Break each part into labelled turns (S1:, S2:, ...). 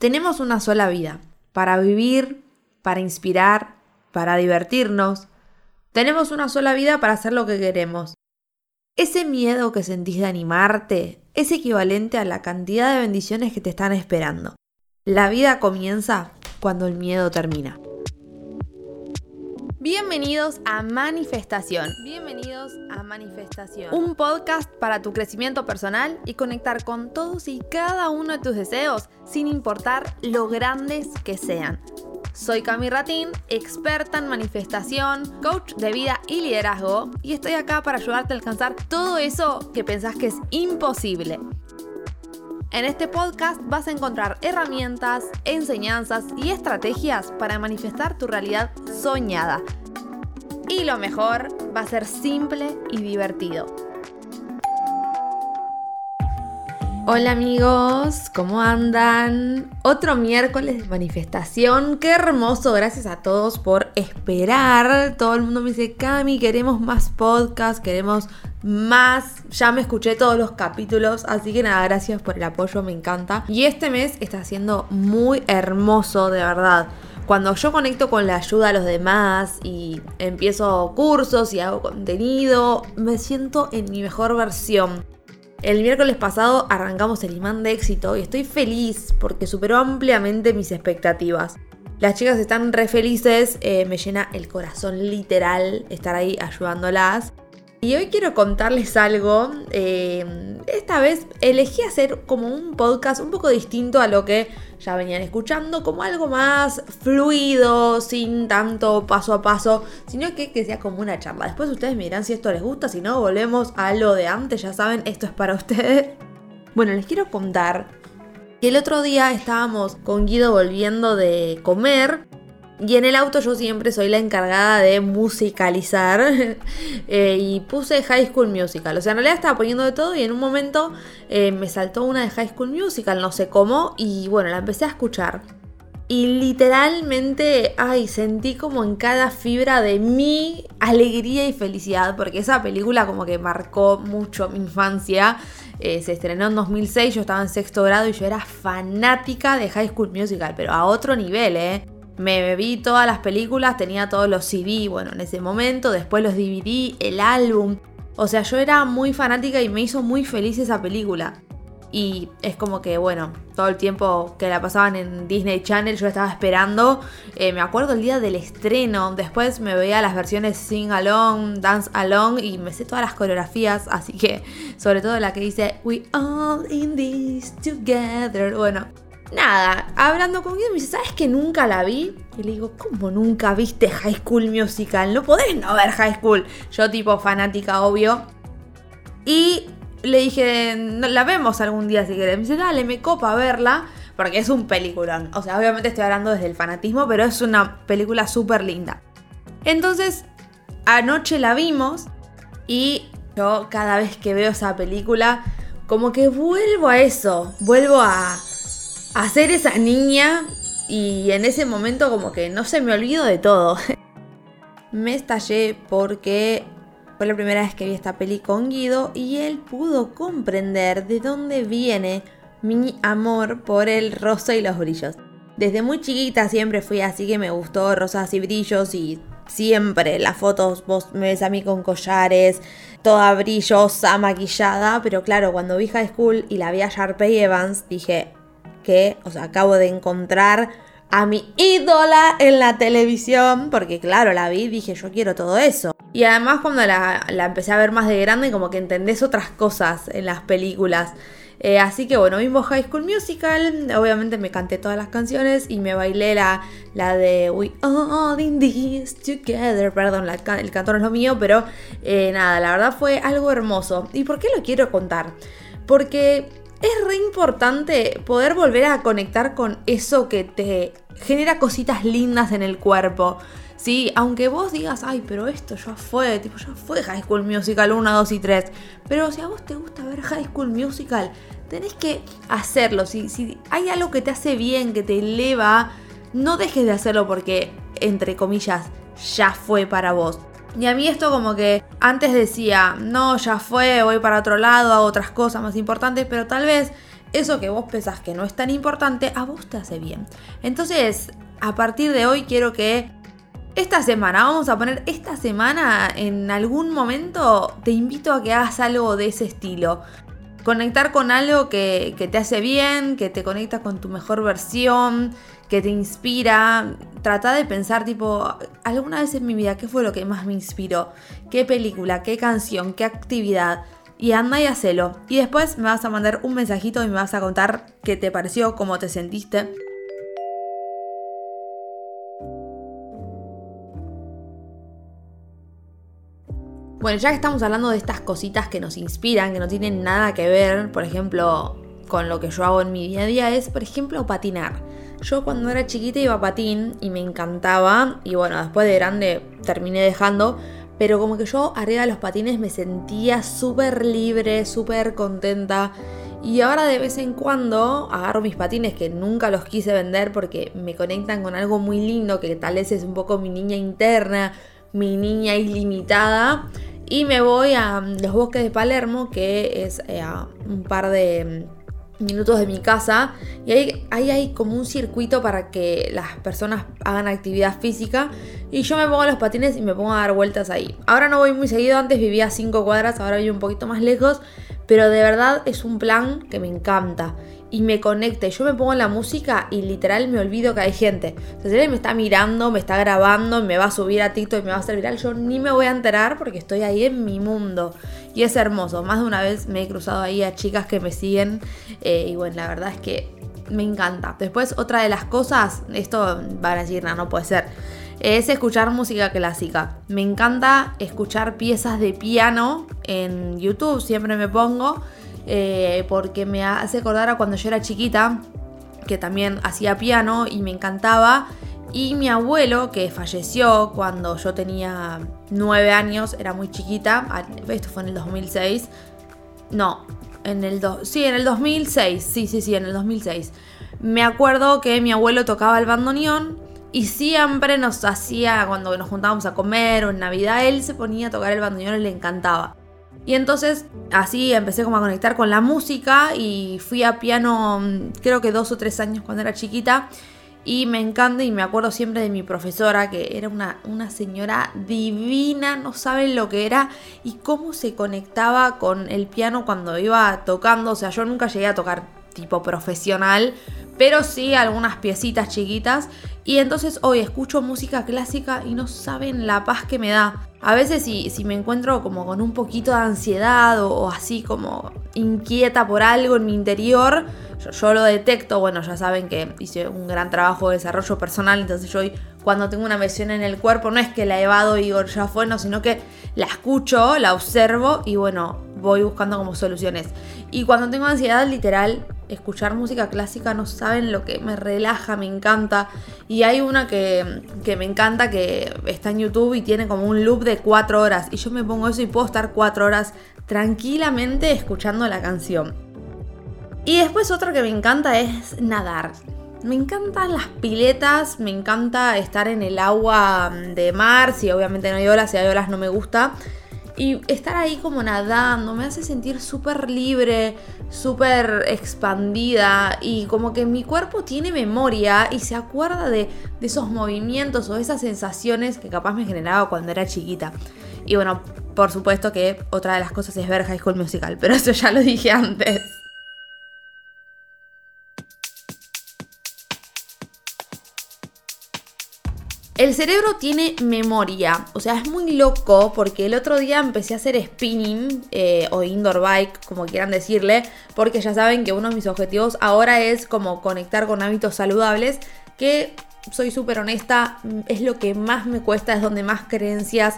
S1: Tenemos una sola vida, para vivir, para inspirar, para divertirnos. Tenemos una sola vida para hacer lo que queremos. Ese miedo que sentís de animarte es equivalente a la cantidad de bendiciones que te están esperando. La vida comienza cuando el miedo termina. Bienvenidos a Manifestación. Bienvenidos a Manifestación. Un podcast para tu crecimiento personal y conectar con todos y cada uno de tus deseos, sin importar lo grandes que sean. Soy Cami Ratín, experta en manifestación, coach de vida y liderazgo, y estoy acá para ayudarte a alcanzar todo eso que pensás que es imposible. En este podcast vas a encontrar herramientas, enseñanzas y estrategias para manifestar tu realidad soñada. Y lo mejor, va a ser simple y divertido. Hola amigos, ¿cómo andan? Otro miércoles de manifestación, qué hermoso, gracias a todos por esperar. Todo el mundo me dice, Cami, queremos más podcast, queremos más. Ya me escuché todos los capítulos, así que nada, gracias por el apoyo, me encanta. Y este mes está siendo muy hermoso, de verdad. Cuando yo conecto con la ayuda a los demás y empiezo cursos y hago contenido, me siento en mi mejor versión. El miércoles pasado arrancamos el imán de éxito y estoy feliz porque superó ampliamente mis expectativas. Las chicas están re felices, eh, me llena el corazón literal estar ahí ayudándolas. Y hoy quiero contarles algo. Eh, esta vez elegí hacer como un podcast un poco distinto a lo que ya venían escuchando, como algo más fluido, sin tanto paso a paso, sino que, que sea como una charla. Después ustedes me dirán si esto les gusta, si no, volvemos a lo de antes, ya saben, esto es para ustedes. Bueno, les quiero contar que el otro día estábamos con Guido volviendo de comer y en el auto yo siempre soy la encargada de musicalizar eh, y puse High School Musical. O sea, en realidad estaba poniendo de todo y en un momento eh, me saltó una de High School Musical, no sé cómo, y bueno, la empecé a escuchar. Y literalmente, ay, sentí como en cada fibra de mi alegría y felicidad, porque esa película como que marcó mucho mi infancia. Eh, se estrenó en 2006, yo estaba en sexto grado y yo era fanática de High School Musical, pero a otro nivel, ¿eh? Me vi todas las películas, tenía todos los CD, bueno, en ese momento, después los DVD, el álbum. O sea, yo era muy fanática y me hizo muy feliz esa película. Y es como que, bueno, todo el tiempo que la pasaban en Disney Channel yo estaba esperando. Eh, me acuerdo el día del estreno. Después me veía las versiones Sing Along, Dance Along y me sé todas las coreografías. Así que, sobre todo la que dice We all in this together. Bueno, nada, hablando con Guido me dice, ¿sabes que nunca la vi? Y le digo, ¿cómo nunca viste High School Musical? No podés no ver High School. Yo tipo fanática, obvio. Y le dije, la vemos algún día si querés. Me dice, dale, me copa verla. Porque es un peliculón. O sea, obviamente estoy hablando desde el fanatismo, pero es una película súper linda. Entonces, anoche la vimos y yo cada vez que veo esa película, como que vuelvo a eso. Vuelvo a hacer esa niña y en ese momento como que no se me olvido de todo. me estallé porque fue la primera vez que vi esta peli con Guido y él pudo comprender de dónde viene mi amor por el rosa y los brillos. Desde muy chiquita siempre fui así que me gustó rosas y brillos y siempre las fotos vos me ves a mí con collares, toda brillosa, maquillada, pero claro, cuando vi High School y la vi a Sharpay Evans dije, que, o sea, acabo de encontrar a mi ídola en la televisión, porque claro, la vi y dije, yo quiero todo eso. Y además cuando la, empecé a ver más de grande, como que entendés otras cosas en las películas. Eh, así que bueno, vimos High School Musical, obviamente me canté todas las canciones y me bailé la, la de We All In This Together, perdón, el canto no es lo mío, pero eh, nada, la verdad fue algo hermoso. ¿Y por qué lo quiero contar? Porque es re importante poder volver a conectar con eso que te genera cositas lindas en el cuerpo. Sí, aunque vos digas, ay, pero esto ya fue, tipo, ya fue High School Musical 1, 2 y 3. Pero si a vos te gusta ver High School Musical, tenés que hacerlo. Si, si hay algo que te hace bien, que te eleva, no dejes de hacerlo porque, entre comillas, ya fue para vos. Y a mí esto como que antes decía, no, ya fue, voy para otro lado, hago otras cosas más importantes, pero tal vez eso que vos pensás que no es tan importante, a vos te hace bien. Entonces, a partir de hoy quiero que esta semana, vamos a poner esta semana en algún momento, te invito a que hagas algo de ese estilo. Conectar con algo que, te hace bien, que te conecta con tu mejor versión, que te inspira. Trata de pensar tipo, alguna vez en mi vida, ¿qué fue lo que más me inspiró? ¿Qué película? ¿Qué canción? ¿Qué actividad? Y anda y hacelo. Y después me vas a mandar un mensajito y me vas a contar qué te pareció, cómo te sentiste. Bueno, ya que estamos hablando de estas cositas que nos inspiran, que no tienen nada que ver, por ejemplo, con lo que yo hago en mi día a día, es, por ejemplo, patinar. Yo cuando era chiquita iba a patín y me encantaba, y bueno, después de grande terminé dejando, pero como que yo arriba de los patines me sentía súper libre, súper contenta. Y ahora de vez en cuando agarro mis patines que nunca los quise vender porque me conectan con algo muy lindo que tal vez es un poco mi niña interna, mi niña ilimitada y me voy a los bosques de Palermo, que es eh, un par de minutos de mi casa. Y ahí, ahí, hay como un circuito para que las personas hagan actividad física. Y yo me pongo los patines y me pongo a dar vueltas ahí. Ahora no voy muy seguido, antes vivía a 5 cuadras, ahora vivo un poquito más lejos. Pero de verdad es un plan que me encanta y me conecte. Yo me pongo la música y literal me olvido que hay gente. O sea, si alguien me está mirando, me está grabando, me va a subir a TikTok y me va a hacer viral, yo ni me voy a enterar porque estoy ahí en mi mundo. Y es hermoso. Más de una vez me he cruzado ahí a chicas que me siguen. Eh, y bueno, la verdad es que me encanta. Después, otra de las cosas, esto van a decir, no, no puede ser. Es escuchar música clásica. Me encanta escuchar piezas de piano en YouTube, siempre me pongo. Eh, porque me hace acordar a cuando yo era chiquita, que también hacía piano y me encantaba. Y mi abuelo, que falleció cuando yo tenía nueve años, era muy chiquita, esto fue en el 2006. No, en el sí, en el 2006, sí, sí, sí, en el 2006. Me acuerdo que mi abuelo tocaba el bandoneón y siempre nos hacía, cuando nos juntábamos a comer o en Navidad, él se ponía a tocar el bandoneón y le encantaba. Y entonces así empecé como a conectar con la música y fui a piano mm, creo que dos o tres años cuando era chiquita. Y me encanta y me acuerdo siempre de mi profesora, que era una, una señora divina, no saben lo que era y cómo se conectaba con el piano cuando iba tocando. O sea, yo nunca llegué a tocar tipo profesional, pero sí algunas piecitas chiquitas. Y entonces hoy escucho música clásica y no saben la paz que me da. A veces si, si me encuentro como con un poquito de ansiedad o, así como inquieta por algo en mi interior, yo, lo detecto, bueno, ya saben que hice un gran trabajo de desarrollo personal, entonces yo cuando tengo una mención en el cuerpo no es que la evado y ya fue, no, sino que la escucho, la observo y bueno, voy buscando como soluciones. Y cuando tengo ansiedad, literal, escuchar música clásica no saben lo que me relaja, me encanta. Y hay una que, que, me encanta que está en YouTube y tiene como un loop de cuatro horas. Y yo me pongo eso y puedo estar cuatro horas tranquilamente escuchando la canción. Y después otro que me encanta es nadar. Me encantan las piletas, me encanta estar en el agua de mar, si obviamente no hay olas, si hay olas no me gusta. Y estar ahí como nadando me hace sentir súper libre, súper expandida y como que mi cuerpo tiene memoria y se acuerda de, de, esos movimientos o esas sensaciones que capaz me generaba cuando era chiquita. Y bueno, por supuesto que otra de las cosas es ver High School Musical, pero eso ya lo dije antes. El cerebro tiene memoria, o sea, es muy loco porque el otro día empecé a hacer spinning eh, o indoor bike, como quieran decirle, porque ya saben que uno de mis objetivos ahora es como conectar con hábitos saludables, que soy súper honesta, es lo que más me cuesta, es donde más creencias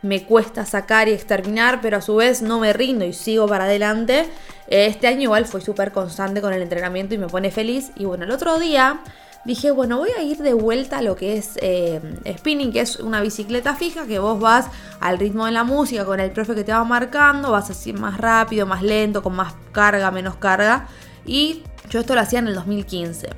S1: me cuesta sacar y exterminar, pero a su vez no me rindo y sigo para adelante. Este año igual fui súper constante con el entrenamiento y me pone feliz. Y bueno, el otro día dije, bueno, voy a ir de vuelta a lo que es eh, spinning, que es una bicicleta fija que vos vas al ritmo de la música con el profe que te va marcando, vas así más rápido, más lento, con más carga, menos carga. Y yo esto lo hacía en el 2015.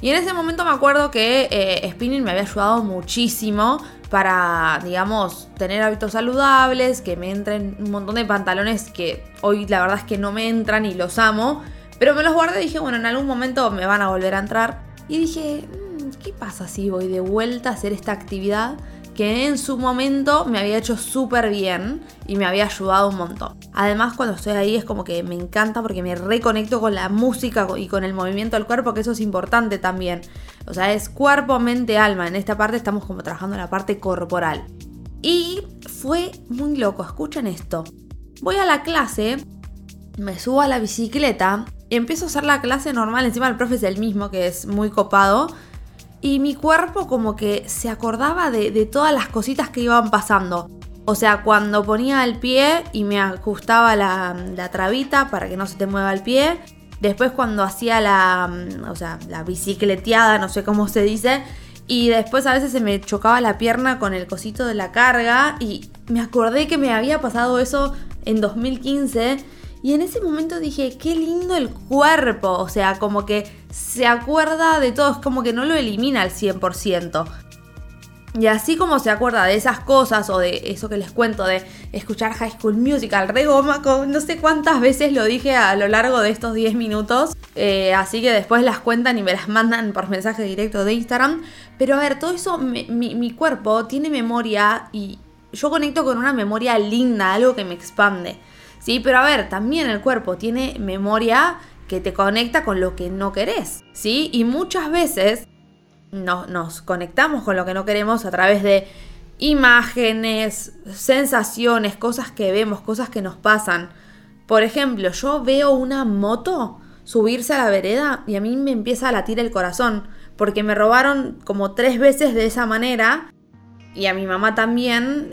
S1: Y en ese momento me acuerdo que eh, spinning me había ayudado muchísimo para, digamos, tener hábitos saludables, que me entren un montón de pantalones que hoy la verdad es que no me entran y los amo Pero me los guardé y dije, bueno, en algún momento me van a volver a entrar. Y dije, mm, ¿qué pasa si voy de vuelta a hacer esta actividad? que en su momento me había hecho súper bien y me había ayudado un montón. Además, cuando estoy ahí es como que me encanta porque me reconecto con la música y con el movimiento del cuerpo, que eso es importante también. O sea, es cuerpo, mente, alma. En esta parte estamos como trabajando la parte corporal. Y fue muy loco, escuchen esto. Voy a la clase, me subo a la bicicleta empiezo a hacer la clase normal. Encima el profe es el mismo, que es muy copado y mi cuerpo como que se acordaba de, todas las cositas que iban pasando. O sea, cuando ponía el pie y me ajustaba la, la, trabita para que no se te mueva el pie. Después cuando hacía la, mm, o sea, la bicicleteada, no sé cómo se dice. Y después a veces se me chocaba la pierna con el cosito de la carga. Y me acordé que me había pasado eso en 2015 y en ese momento dije, qué lindo el cuerpo. O sea, como que se acuerda de todo, es como que no lo elimina al 100%. Y así como se acuerda de esas cosas o de eso que les cuento de escuchar High School Musical, regoma, no sé cuántas veces lo dije a lo largo de estos 10 minutos. Eh, así que después las cuentan y me las mandan por mensaje directo de Instagram. Pero a ver, todo eso, mi, mi cuerpo tiene memoria y yo conecto con una memoria linda, algo que me expande. Sí, pero a ver, también el cuerpo tiene memoria que te conecta con lo que no querés, ¿sí? Y muchas veces nos conectamos con lo que no queremos a través de imágenes, sensaciones, cosas que vemos, cosas que nos pasan. Por ejemplo, yo veo una moto subirse a la vereda y a mí me empieza a latir el corazón, porque me robaron como tres veces de esa manera y a mi mamá también,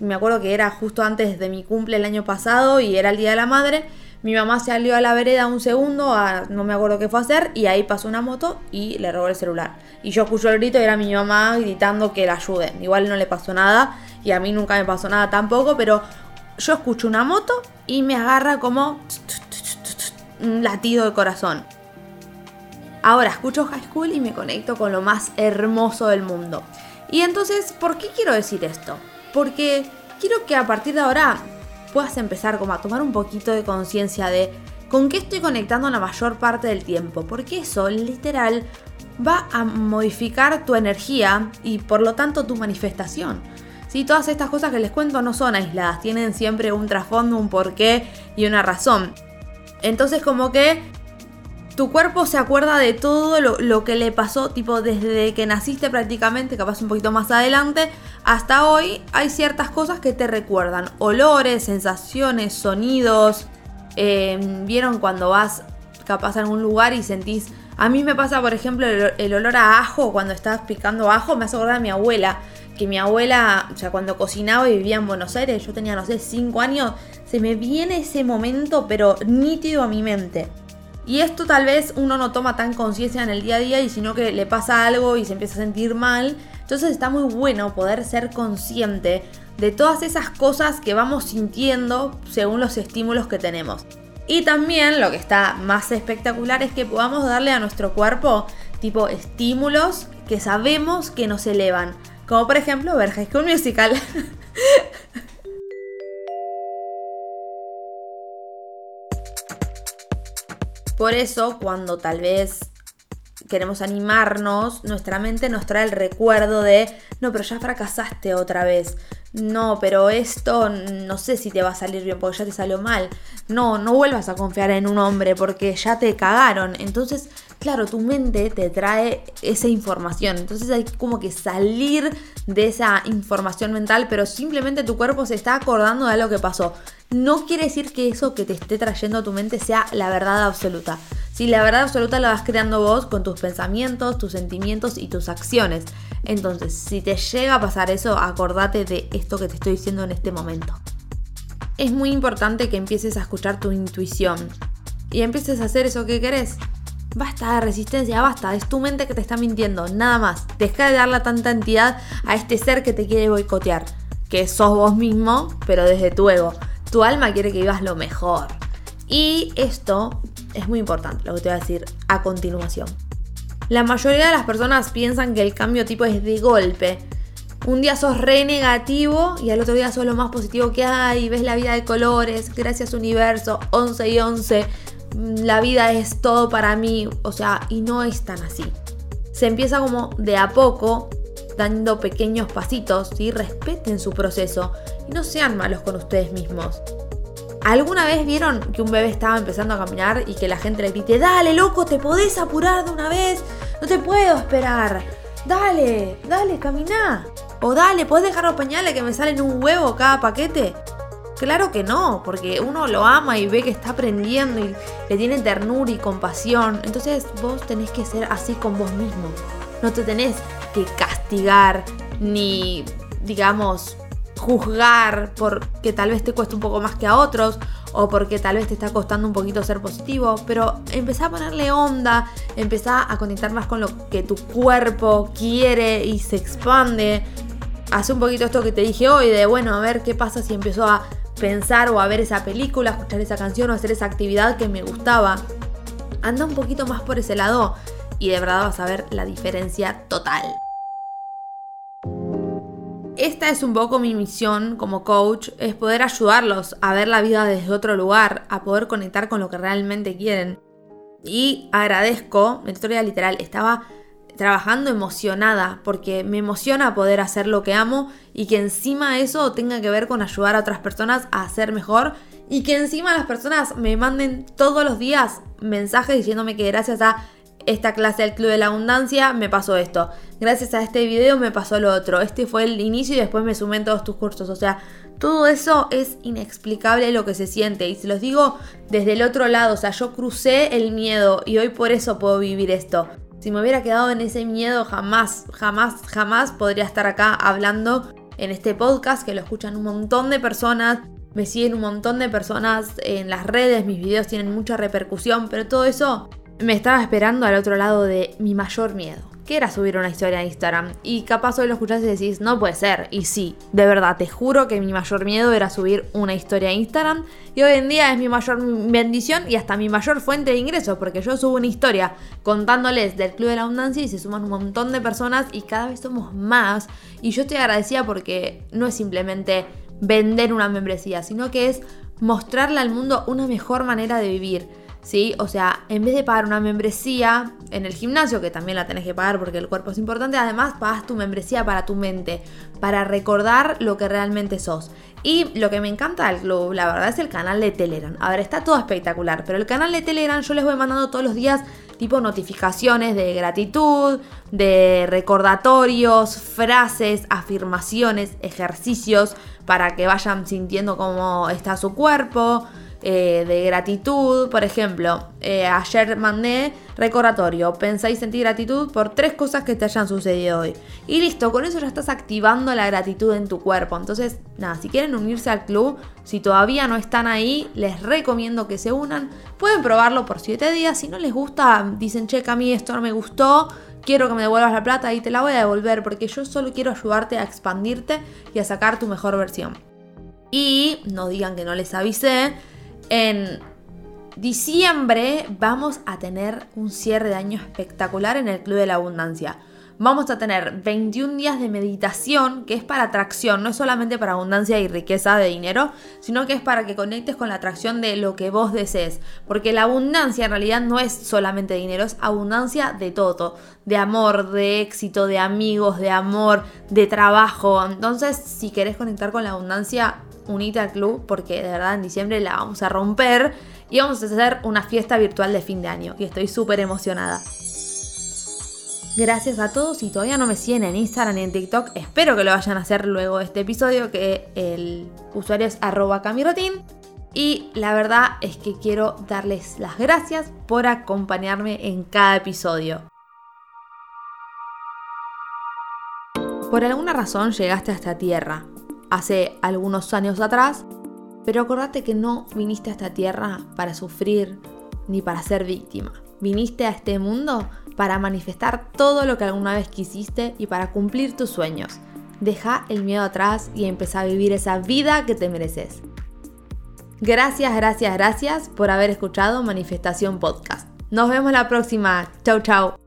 S1: me acuerdo que era justo antes de mi cumple el año pasado y era el Día de la Madre, mi mamá salió a la vereda un segundo, no me acuerdo qué fue a hacer, y ahí pasó una moto y le robó el celular. Y yo escucho el grito y era mi mamá gritando que la ayuden. Igual no le pasó nada y a mí nunca me pasó nada tampoco, pero yo escucho una moto y me agarra como un latido de corazón. Ahora escucho High School y me conecto con lo más hermoso del mundo. Y entonces, ¿por qué quiero decir esto? Porque quiero que a partir de ahora puedas empezar como a tomar un poquito de conciencia de con qué estoy conectando la mayor parte del tiempo, porque eso literal va a modificar tu energía y por lo tanto tu manifestación. ¿Sí? Todas estas cosas que les cuento no son aisladas, tienen siempre un trasfondo, un porqué y una razón. Entonces como que tu cuerpo se acuerda de todo lo, que le pasó, tipo desde que naciste prácticamente, capaz un poquito más adelante, hasta hoy hay ciertas cosas que te recuerdan. Olores, sensaciones, sonidos. Em, ¿Vieron cuando vas capaz a algún lugar y sentís... A mí me pasa, por ejemplo, el, olor a ajo, cuando estás picando ajo, me hace acordar a mi abuela. Que mi abuela, o sea, cuando cocinaba y vivía en Buenos Aires, yo tenía, no sé, 5 años, se me viene ese momento, pero nítido a mi mente. Y esto tal vez uno no toma tan conciencia en el día a día y sino que le pasa algo y se empieza a sentir mal. Entonces está muy bueno poder ser consciente de todas esas cosas que vamos sintiendo según los estímulos que tenemos. Y también lo que está más espectacular es que podamos darle a nuestro cuerpo tipo estímulos que sabemos que nos elevan. Como por ejemplo ver High School Musical. Por eso, cuando tal vez queremos animarnos, nuestra mente nos trae el recuerdo de, no, pero ya fracasaste otra vez. No, pero esto no sé si te va a salir bien porque ya te salió mal. No, no vuelvas a confiar en un hombre porque ya te cagaron. Entonces, claro, tu mente te trae esa información. Entonces hay como que salir de esa información mental, pero simplemente tu cuerpo se está acordando de lo que pasó no quiere decir que eso que te esté trayendo a tu mente sea la verdad absoluta. Si la verdad absoluta la vas creando vos con tus pensamientos, tus sentimientos y tus acciones. Entonces, si te llega a pasar eso, acordate de esto que te estoy diciendo en este momento. Es muy importante que empieces a escuchar tu intuición y empieces a hacer eso que querés. Basta de resistencia, basta, es tu mente que te está mintiendo, nada más. Deja de darle tanta entidad a este ser que te quiere boicotear, que sos vos mismo, pero desde tu ego. Tu alma quiere que vivas lo mejor. Y esto es muy importante, lo que te voy a decir a continuación. La mayoría de las personas piensan que el cambio tipo es de golpe. Un día sos re negativo y al otro día sos lo más positivo que hay, ves la vida de colores, gracias universo, 11 y 11. la vida es todo para mí, o sea, y no es tan así. Se empieza como de a poco, dando pequeños pasitos, y respeten su proceso y no sean malos con ustedes mismos. ¿Alguna vez vieron que un bebé estaba empezando a caminar y que la gente le grite, dale loco, te podés apurar de una vez? No te puedo esperar. Dale, dale, camina. O dale, ¿puedes dejar los pañales que me salen un huevo cada paquete? Claro que no, porque uno lo ama y ve que está aprendiendo y le tiene ternura y compasión. Entonces vos tenés que ser así con vos mismo. No te tenés que castigar ni, digamos, juzgar porque tal vez te cueste un poco más que a otros o porque tal vez te está costando un poquito ser positivo, pero empezá a ponerle onda, empezá a conectar más con lo que tu cuerpo quiere y se expande. Hace un poquito esto que te dije hoy de, bueno, a ver qué pasa si empiezo a pensar o a ver esa película, escuchar esa canción o hacer esa actividad que me gustaba. Anda un poquito más por ese lado y de verdad vas a ver la diferencia total. Esta es un poco mi misión como coach, es poder ayudarlos a ver la vida desde otro lugar, a poder conectar con lo que realmente quieren. Y agradezco, en historia literal, estaba trabajando emocionada, porque me emociona poder hacer lo que amo y que encima eso tenga que ver con ayudar a otras personas a hacer mejor y que encima las personas me manden todos los días mensajes diciéndome que gracias a esta clase del Club de la Abundancia me pasó esto, gracias a este video me pasó lo otro, este fue el inicio y después me sumé en todos tus cursos, o sea, todo eso es inexplicable lo que se siente y se los digo desde el otro lado, o sea, yo crucé el miedo y hoy por eso puedo vivir esto. Si me hubiera quedado en ese miedo, jamás, jamás, jamás podría estar acá hablando en este podcast que lo escuchan un montón de personas. Me siguen un montón de personas en las redes, mis videos tienen mucha repercusión, pero todo eso me estaba esperando al otro lado de mi mayor miedo que era subir una historia a Instagram. Y capaz hoy lo escuchás y decís, no puede ser. Y sí, de verdad, te juro que mi mayor miedo era subir una historia a Instagram. Y hoy en día es mi mayor bendición y hasta mi mayor fuente de ingresos, porque yo subo una historia contándoles del Club de la Abundancia y se suman un montón de personas y cada vez somos más. Y yo estoy agradecida porque no es simplemente vender una membresía, sino que es mostrarle al mundo una mejor manera de vivir ¿sí? O sea, en vez de pagar una membresía en el gimnasio, que también la tenés que pagar porque el cuerpo es importante, además pagas tu membresía para tu mente, para recordar lo que realmente sos. Y lo que me encanta del club, la verdad, es el canal de Telegram. A ver, está todo espectacular, pero el canal de Telegram yo les voy mandando todos los días tipo notificaciones de gratitud, de recordatorios, frases, afirmaciones, ejercicios para que vayan sintiendo cómo está su cuerpo. Eh, de gratitud. Por ejemplo, eh, ayer mandé recordatorio, pensá y sentí gratitud por tres cosas que te hayan sucedido hoy. Y listo, con eso ya estás activando la gratitud en tu cuerpo. Entonces, nada, si quieren unirse al club, si todavía no están ahí, les recomiendo que se unan. Pueden probarlo por siete días. Si no les gusta, dicen, che, a mí esto no me gustó quiero que me devuelvas la plata y te la voy a devolver porque yo solo quiero ayudarte a expandirte y a sacar tu mejor versión. Y no digan que no les avisé, en diciembre vamos a tener un cierre de año espectacular en el Club de la Abundancia. Vamos a tener 21 días de meditación, que es para atracción, no es solamente para abundancia y riqueza de dinero, sino que es para que conectes con la atracción de lo que vos desees. Porque la abundancia en realidad no es solamente dinero, es abundancia de todo, de amor, de éxito, de amigos, de amor, de trabajo. Entonces, si querés conectar con la abundancia, unite al club porque de verdad en diciembre la vamos a romper y vamos a hacer una fiesta virtual de fin de año y estoy súper emocionada. Gracias a todos y todavía no me siguen en Instagram ni en TikTok, espero que lo vayan a hacer luego de este episodio que el usuario es arroba. Y la verdad es que quiero darles las gracias por acompañarme en cada episodio. Por alguna razón llegaste a esta tierra, hace algunos años atrás, pero acordate que no viniste a esta tierra para sufrir ni para ser víctima. Viniste a este mundo para manifestar todo lo que alguna vez quisiste y para cumplir tus sueños. Deja el miedo atrás y empieza a vivir esa vida que te mereces. Gracias, gracias, gracias por haber escuchado Manifestación Podcast. Nos vemos la próxima. Chau, chau.